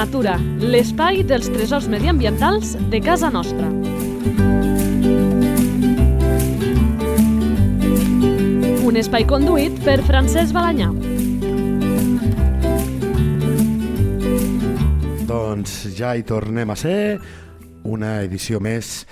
Natura, l'espai dels tresors mediambientals de casa nostra. Un espai conduït per Francesc Balanyà. Doncs ja hi tornem a ser, una edició més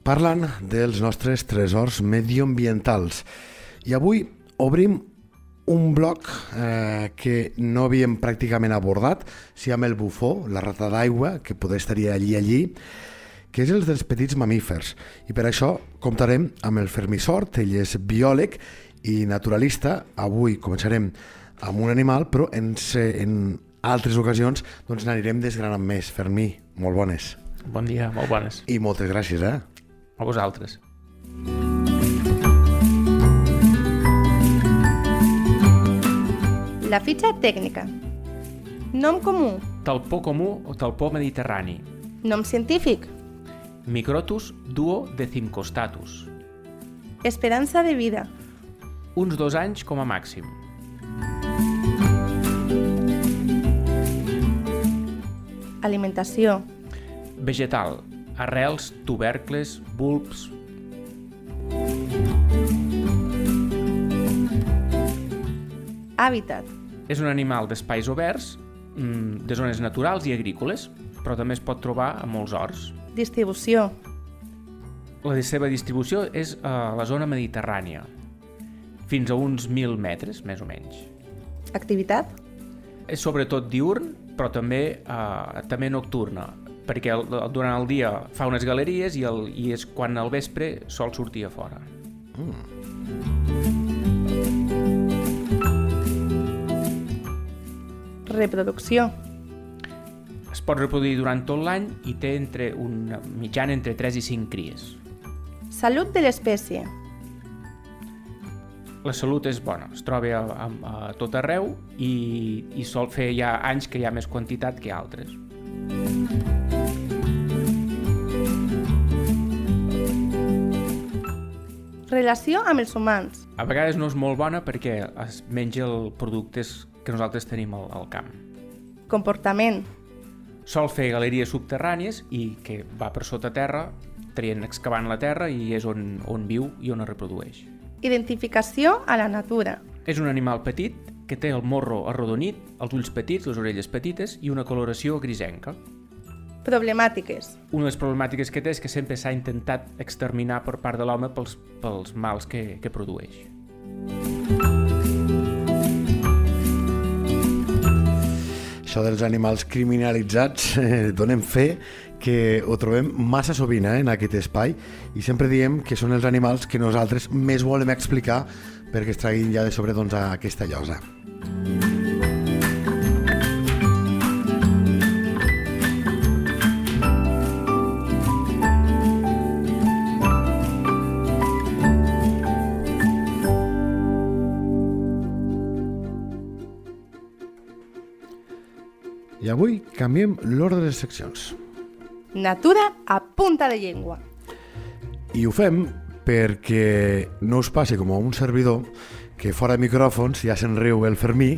parlant dels nostres tresors medioambientals. I avui obrim un bloc eh, que no havíem pràcticament abordat, si amb el bufó, la rata d'aigua, que poder estaria allí allí, que és el dels petits mamífers. I per això comptarem amb el Fermí Sort, ell és biòleg i naturalista. Avui començarem amb un animal, però en, en altres ocasions doncs n'anirem desgranant més. Fermí, molt bones. Bon dia, molt bones. I moltes gràcies, eh? A vosaltres. La fitxa tècnica. Nom comú. Talpó comú o talpó mediterrani. Nom científic. Microtus duo decimcostatus. Esperança de vida. Uns dos anys com a màxim. Alimentació. Vegetal. Arrels, tubercles, bulbs. Hàbitat. És un animal d'espais oberts, mm, de zones naturals i agrícoles, però també es pot trobar a molts horts. Distribució. La seva distribució és a la zona mediterrània, fins a uns 1.000 metres, més o menys. Activitat. És sobretot diurn, però també, eh, també nocturna, perquè el, durant el dia fa unes galeries i, el, i és quan al vespre sol sortir a fora. Mm. Reproducció. Es pot reproduir durant tot l'any i té entre una mitjana entre 3 i 5 cries. Salut de l'espècie. La salut és bona, es troba a, a, a tot arreu i, i sol fer ja anys que hi ha més quantitat que altres. Relació amb els humans. A vegades no és molt bona perquè es menja productes que nosaltres tenim al, al camp. Comportament. Sol fer galeries subterrànies i que va per sota terra, traient, excavant la terra i és on, on viu i on es reprodueix. Identificació a la natura. És un animal petit que té el morro arrodonit, els ulls petits, les orelles petites i una coloració grisenca. Problemàtiques. Una de les problemàtiques que té és que sempre s'ha intentat exterminar per part de l'home pels, pels mals que, que produeix. Això dels animals criminalitzats eh, donem fe que ho trobem massa sovint eh, en aquest espai i sempre diem que són els animals que nosaltres més volem explicar perquè es traguin ja de sobre doncs, aquesta llosa. Avui canviem l'ordre de les seccions. Natura a punta de llengua. I ho fem perquè no us passi com a un servidor que fora de micròfons, ja se'n riu el Fermí,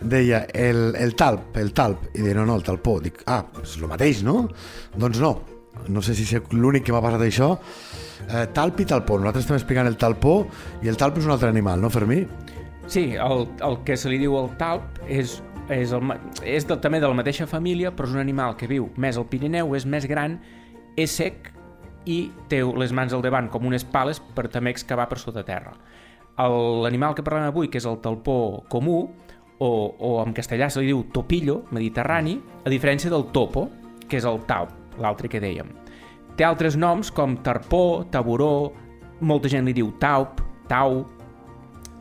deia el, el talp, el talp, i deia no, no, el talpó. Dic, ah, és el mateix, no? Doncs no, no sé si és l'únic que m'ha passat això. Eh, talp i talpó, nosaltres estem explicant el talpó i el talp és un altre animal, no Fermí? Sí, el, el que se li diu el talp és, és, el, és de, també de la mateixa família, però és un animal que viu més al Pirineu, és més gran, és sec i té les mans al davant com unes pales per també excavar per sota terra. L'animal que parlem avui, que és el talpó comú, o, o en castellà se li diu topillo mediterrani, a diferència del topo, que és el talp, l'altre que dèiem. Té altres noms com tarpó, taburó, molta gent li diu taup, tau,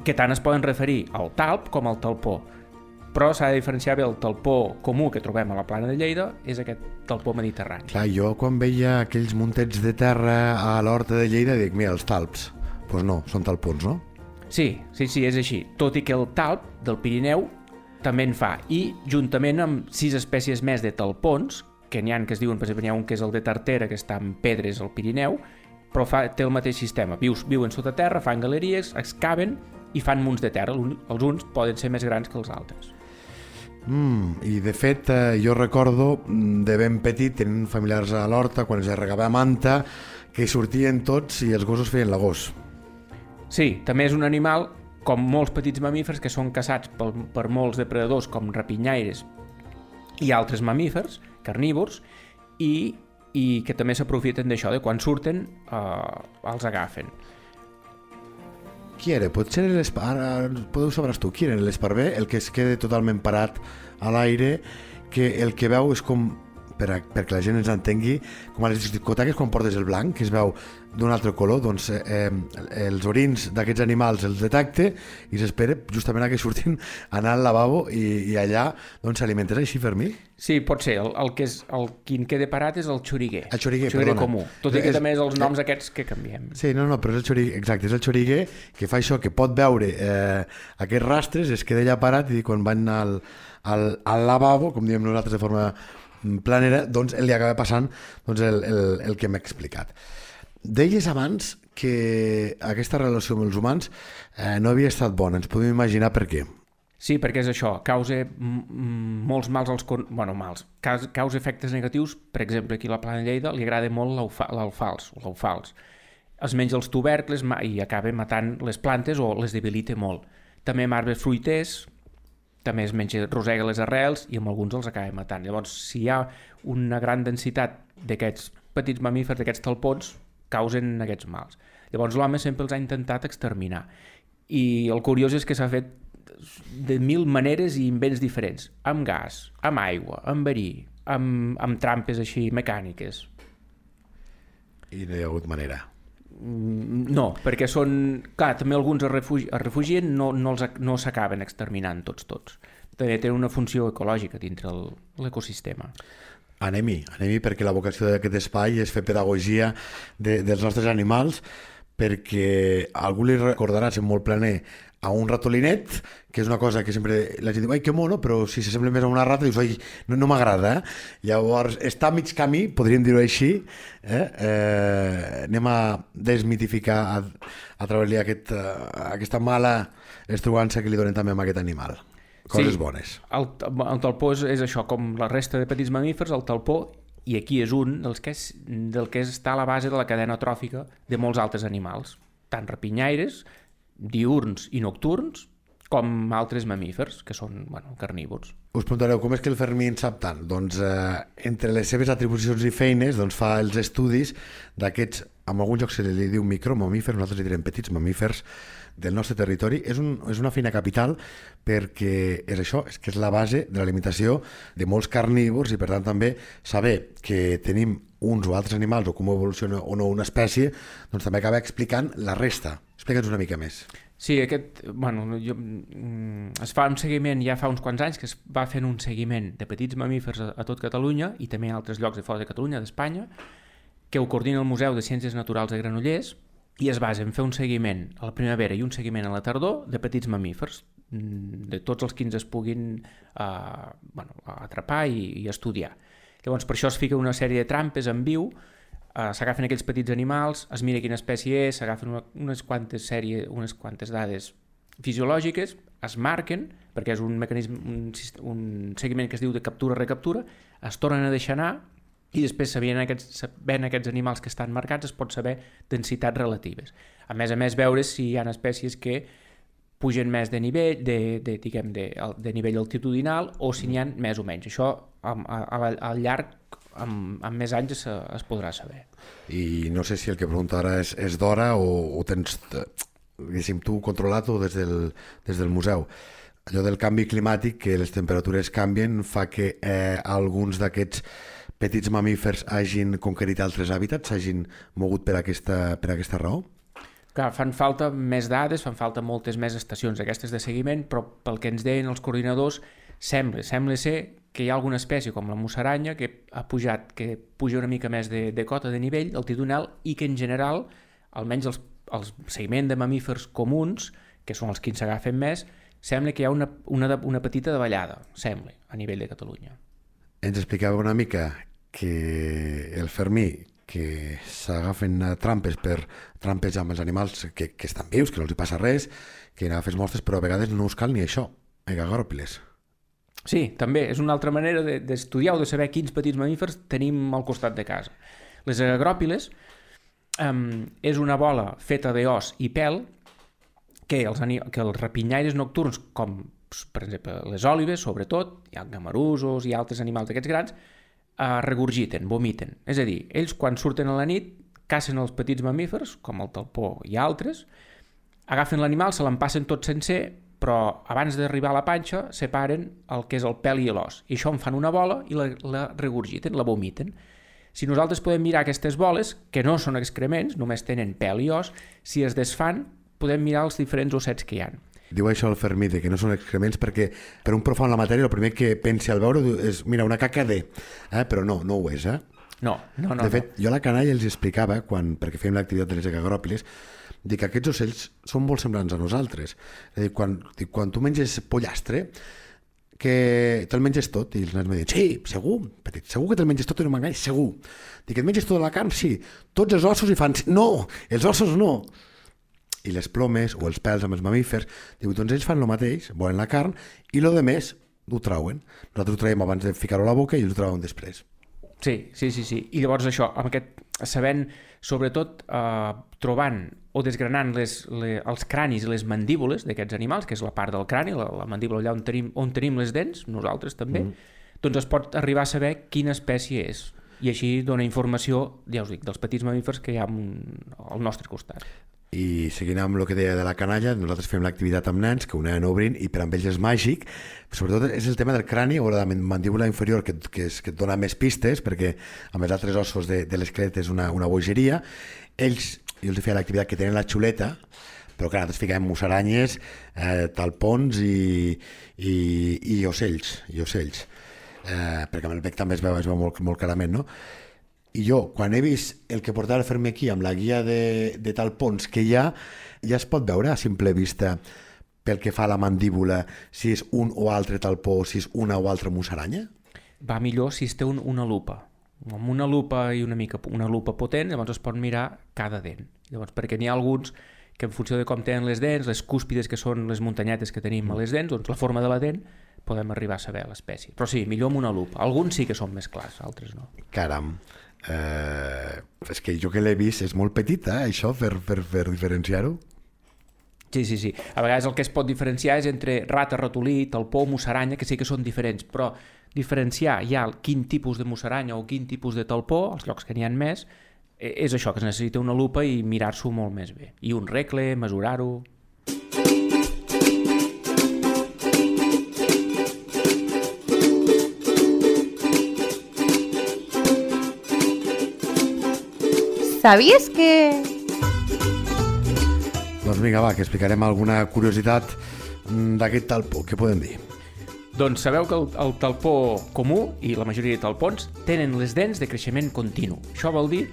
que tant es poden referir al talp com al talpó. Però s'ha de diferenciar bé el talpó comú que trobem a la plana de Lleida és aquest talpó mediterrani. Clar, jo quan veia aquells muntets de terra a l'horta de Lleida dic, mira, els talps. Doncs pues no, són talpons, no? Sí, sí, sí, és així. Tot i que el talp del Pirineu també en fa. I juntament amb sis espècies més de talpons, que n'hi ha que es diuen, per exemple, n'hi ha un que és el de Tartera, que està en pedres al Pirineu, però fa, té el mateix sistema. Vius, viuen sota terra, fan galeries, excaven i fan munts de terra. Els uns poden ser més grans que els altres. Mm, I de fet, eh, jo recordo mm, de ben petit tenint familiars a l'horta, quan es regava manta, que sortien tots i els gossos feien la gos. Sí, també és un animal, com molts petits mamífers, que són caçats per, per molts depredadors com rapinyaires i altres mamífers, carnívors, i, i que també s'aprofiten d'això, de quan surten eh, els agafen. Qui era? Potser ara podeu sabràs tu, qui era l'esparver, el que es queda totalment parat a l'aire, que el que veu és com per a, perquè la gent ens entengui, com a les discoteques quan portes el blanc, que es veu d'un altre color, doncs eh, els orins d'aquests animals els detecte i s'espera justament a que surtin anar al lavabo i, i allà doncs s'alimenten així, Fermí? Sí, pot ser. El, el que és, el, qui en queda parat és el xoriguer. El xoriguer, el xoriguer perdona. comú. Tot i que És- també és els eh, noms aquests que canviem. Sí, no, no, però és el xoriguer, exacte, és el xoriguer que fa això, que pot veure eh, aquests rastres, es queda allà parat i quan van al, al, al lavabo, com diem nosaltres de forma planera, doncs li acaba passant doncs, el, el, el que m'he explicat. Deies abans que aquesta relació amb els humans eh, no havia estat bona, ens podem imaginar per què. Sí, perquè és això, causa molts mals als... Bueno, mals, causa, efectes negatius, per exemple, aquí a la Plana Lleida li agrada molt l'alfa- l'alfals, o l'alfals. Es menja els tubercles i acaba matant les plantes o les debilita molt. També amb arbres fruiters, també es menja, rosega les arrels i amb alguns els acaba matant. Llavors, si hi ha una gran densitat d'aquests petits mamífers, d'aquests talpons, causen aquests mals. Llavors l'home sempre els ha intentat exterminar. I el curiós és que s'ha fet de mil maneres i invents diferents. Amb gas, amb aigua, amb verí, amb, amb trampes així mecàniques. I no hi ha hagut manera. Mm, No, perquè són... Clar, també alguns es, refugi, es refugien, no, no, els, no s'acaben exterminant tots, tots. També tenen una funció ecològica dintre l'ecosistema. Anem-hi, anem-hi perquè la vocació d'aquest espai és fer pedagogia de, dels nostres animals perquè algú li recordarà ser molt planer a un ratolinet, que és una cosa que sempre la gent diu, ai, que mono, però si s'assembla més a una rata, dius, ai, no, no m'agrada. eh?" Llavors, està a mig camí, podríem dir-ho així, eh? Eh, anem a desmitificar, a, a treballar aquest, eh, aquesta mala estrugança que li donen també a aquest animal. Coses Sí. bones. El, el talpó és, és això, com la resta de petits mamífers, el talpó, i aquí és un dels que, és, del que està a la base de la cadena tròfica de molts altres animals, tant rapinyaires, diurns i nocturns, com altres mamífers, que són bueno, carnívors. Us preguntareu com és que el Fermí en sap tant? Doncs eh, entre les seves atribucions i feines doncs, fa els estudis d'aquests, en alguns llocs se li diu micromamífers, nosaltres li direm petits mamífers del nostre territori. És, un, és una feina capital perquè és això, és que és la base de l'alimentació de molts carnívors i per tant també saber que tenim uns o altres animals o com evoluciona o no una espècie, doncs també acaba explicant la resta. Explica'ns una mica més. Sí, aquest, bueno, jo, mm, es fa un seguiment ja fa uns quants anys que es va fent un seguiment de petits mamífers a, a tot Catalunya i també a altres llocs de fora de Catalunya, d'Espanya, que ho coordina el Museu de Ciències Naturals de Granollers i es basa en fer un seguiment a la primavera i un seguiment a la tardor de petits mamífers, mm, de tots els que ens es puguin eh, bueno, atrapar i, i estudiar. Llavors, per això es fica una sèrie de trampes en viu, eh, s'agafen aquells petits animals, es mira quina espècie és, s'agafen unes quantes sèrie, unes quantes dades fisiològiques, es marquen, perquè és un mecanisme, un, un seguiment que es diu de captura-recaptura, es tornen a deixar anar i després sabent aquests, sabent aquests animals que estan marcats es pot saber densitats relatives. A més a més, veure si hi ha espècies que pugen més de nivell, de, de, diguem, de, de nivell altitudinal o si n'hi ha més o menys. Això am- a, al llarg, amb, amb més anys, es, es podrà saber. I no sé si el que pregunto ara és, és d'hora o, o tens, diguéssim, tu controlat o des del, des del museu. Allò del canvi climàtic, que les temperatures canvien, fa que eh, alguns d'aquests petits mamífers hagin conquerit altres hàbitats, s'hagin mogut per aquesta, per aquesta raó? Clar, fan falta més dades, fan falta moltes més estacions aquestes de seguiment, però pel que ens deien els coordinadors, sembla, sembla ser que hi ha alguna espècie com la musaranya que ha pujat, que puja una mica més de, de cota de nivell altitudinal i que en general, almenys els, els seguiment de mamífers comuns, que són els que ens s'agafen més, sembla que hi ha una, una, una petita davallada, sembla, a nivell de Catalunya. Ens explicava una mica que el Fermí que s'agafen trampes per trampes amb els animals que, que estan vius, que no els hi passa res, que n'agafes mostres, però a vegades no us cal ni això, agagòrpiles. Sí, també, és una altra manera de- d'estudiar o de saber quins petits mamífers tenim al costat de casa. Les agròpiles um, és una bola feta d'os i pèl que els, que els rapinyaires nocturns, com per exemple les òlives, sobretot, hi ha gamarusos i altres animals d'aquests grans, eh, regurgiten, vomiten. És a dir, ells quan surten a la nit cacen els petits mamífers, com el talpó i altres, agafen l'animal, se l'empassen tot sencer, però abans d'arribar a la panxa separen el que és el pèl i l'os. I això en fan una bola i la, la regurgiten, la vomiten. Si nosaltres podem mirar aquestes boles, que no són excrements, només tenen pèl i os, si es desfan, podem mirar els diferents ossets que hi han. Diu això el Fermí, de que no són excrements, perquè per un profà en la matèria el primer que pensi al veure és, mira, una caca de... Eh? Però no, no ho és, eh? No, no, no. de fet, jo a la canalla els explicava, quan, perquè fèiem l'activitat de les agròpiles, dic que aquests ocells són molt semblants a nosaltres. És a dir, quan, dic, quan tu menges pollastre, que te'l menges tot, i els nens me diuen, sí, segur, petit, segur que te'l menges tot i no m'enganyes, segur. Dic, et menges tota la carn? Sí. Tots els ossos i fan, no, els ossos no. I les plomes o els pèls amb els mamífers, diu, doncs ells fan el mateix, volen la carn, i lo de més ho trauen. Nosaltres ho traiem abans de ficar-ho a la boca i ells ho trauen després. Sí, sí, sí, sí. I llavors això, amb aquest, sabent, sobretot eh, trobant o desgranant les, le, els cranis i les mandíbules d'aquests animals, que és la part del crani, la, la mandíbula allà on tenim, on tenim les dents, nosaltres també, mm. doncs es pot arribar a saber quina espècie és. I així dona informació, ja us dic, dels petits mamífers que hi ha al nostre costat. I seguint amb el que deia de la canalla, nosaltres fem l'activitat amb nens, que un nen obrint, i per amb ells és màgic. Sobretot és el tema del crani o la mandíbula inferior, que, que, és, que et dona més pistes, perquè amb els altres ossos de, de l'esquelet és una, una bogeria. Ells, jo els feia l'activitat que tenen la xuleta, però clar, nosaltres fiquem musaranyes, eh, talpons i, i, i ocells, i ocells. Eh, perquè amb el bec també es veu, es veu molt, molt clarament, no? I jo, quan he vist el que portava a fer-me aquí amb la guia de, de talpons que hi ha, ja es pot veure a simple vista pel que fa a la mandíbula si és un o altre talpó, si és una o altra musaranya? Va millor si es té un, una lupa. Amb una lupa i una mica una lupa potent, llavors es pot mirar cada dent. Llavors, perquè n'hi ha alguns que en funció de com tenen les dents, les cúspides que són les muntanyetes que tenim a les dents, doncs la forma de la dent podem arribar a saber l'espècie. Però sí, millor amb una lupa. Alguns sí que són més clars, altres no. Caram, eh, és que jo que l'he vist és molt petita, eh, això, per, per, per diferenciar-ho. Sí, sí, sí. A vegades el que es pot diferenciar és entre rata, ratolí, talpó, musaranya, que sí que són diferents, però diferenciar ja quin tipus de musaranya o quin tipus de talpó, els llocs que n'hi ha més, eh, és això, que es necessita una lupa i mirar-s'ho molt més bé. I un recle, mesurar-ho... ¿Sabías que...? Doncs vinga, va, que explicarem alguna curiositat mm, d'aquest talpó. Què podem dir? Doncs sabeu que el, el talpó comú i la majoria de talpons tenen les dents de creixement continu. Això vol dir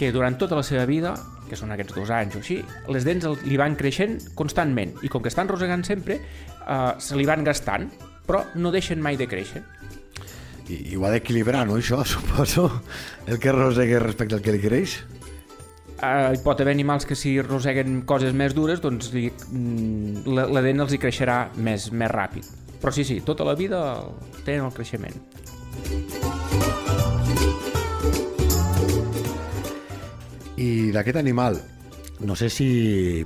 que durant tota la seva vida, que són aquests dos anys o així, les dents li van creixent constantment i com que estan rosegant sempre, eh, se li van gastant, però no deixen mai de créixer. I, i ho ha d'equilibrar, no, això, suposo? El que rosegue respecte al que li creix? Uh, hi pot haver animals que si roseguen coses més dures, doncs li, mm, la, la dent els hi creixerà més, més ràpid. Però sí, sí, tota la vida tenen el creixement. I d'aquest animal, no sé si...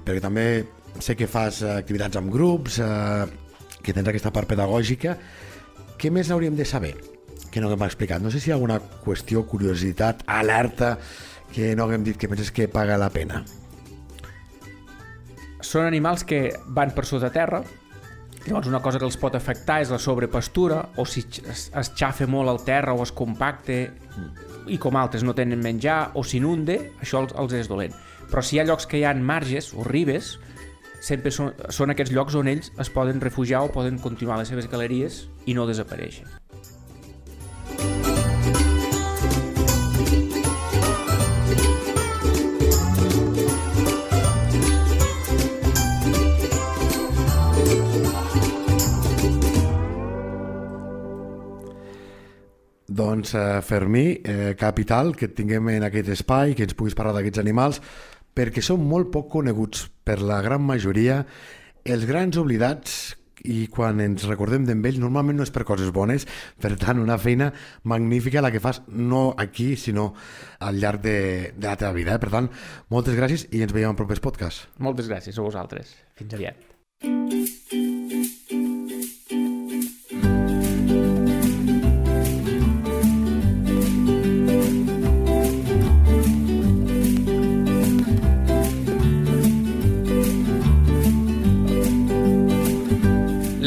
perquè també sé que fas eh, activitats amb grups, eh, que tens aquesta part pedagògica, què més hauríem de saber que no hem explicat? No sé si hi ha alguna qüestió, curiositat, alerta, que no haguem dit que penses que paga la pena. Són animals que van per sota terra, llavors una cosa que els pot afectar és la sobrepastura, o si es, es xafa molt el terra o es compacte, i com altres no tenen menjar, o s'inunde, això els, els és dolent. Però si hi ha llocs que hi ha marges o ribes, sempre són, són aquests llocs on ells es poden refugiar o poden continuar les seves galeries i no desaparèixer. Doncs, eh, Fermí, eh, capital, que et tinguem en aquest espai, que ens puguis parlar d'aquests animals, perquè són molt poc coneguts per la gran majoria, els grans oblidats i quan ens recordem d'ell normalment no és per coses bones, per tant una feina magnífica la que fas no aquí sinó al llarg de, de la teva vida. Eh? Per tant, moltes gràcies i ens veiem en propers podcasts. Moltes gràcies a vosaltres. Fins aviat.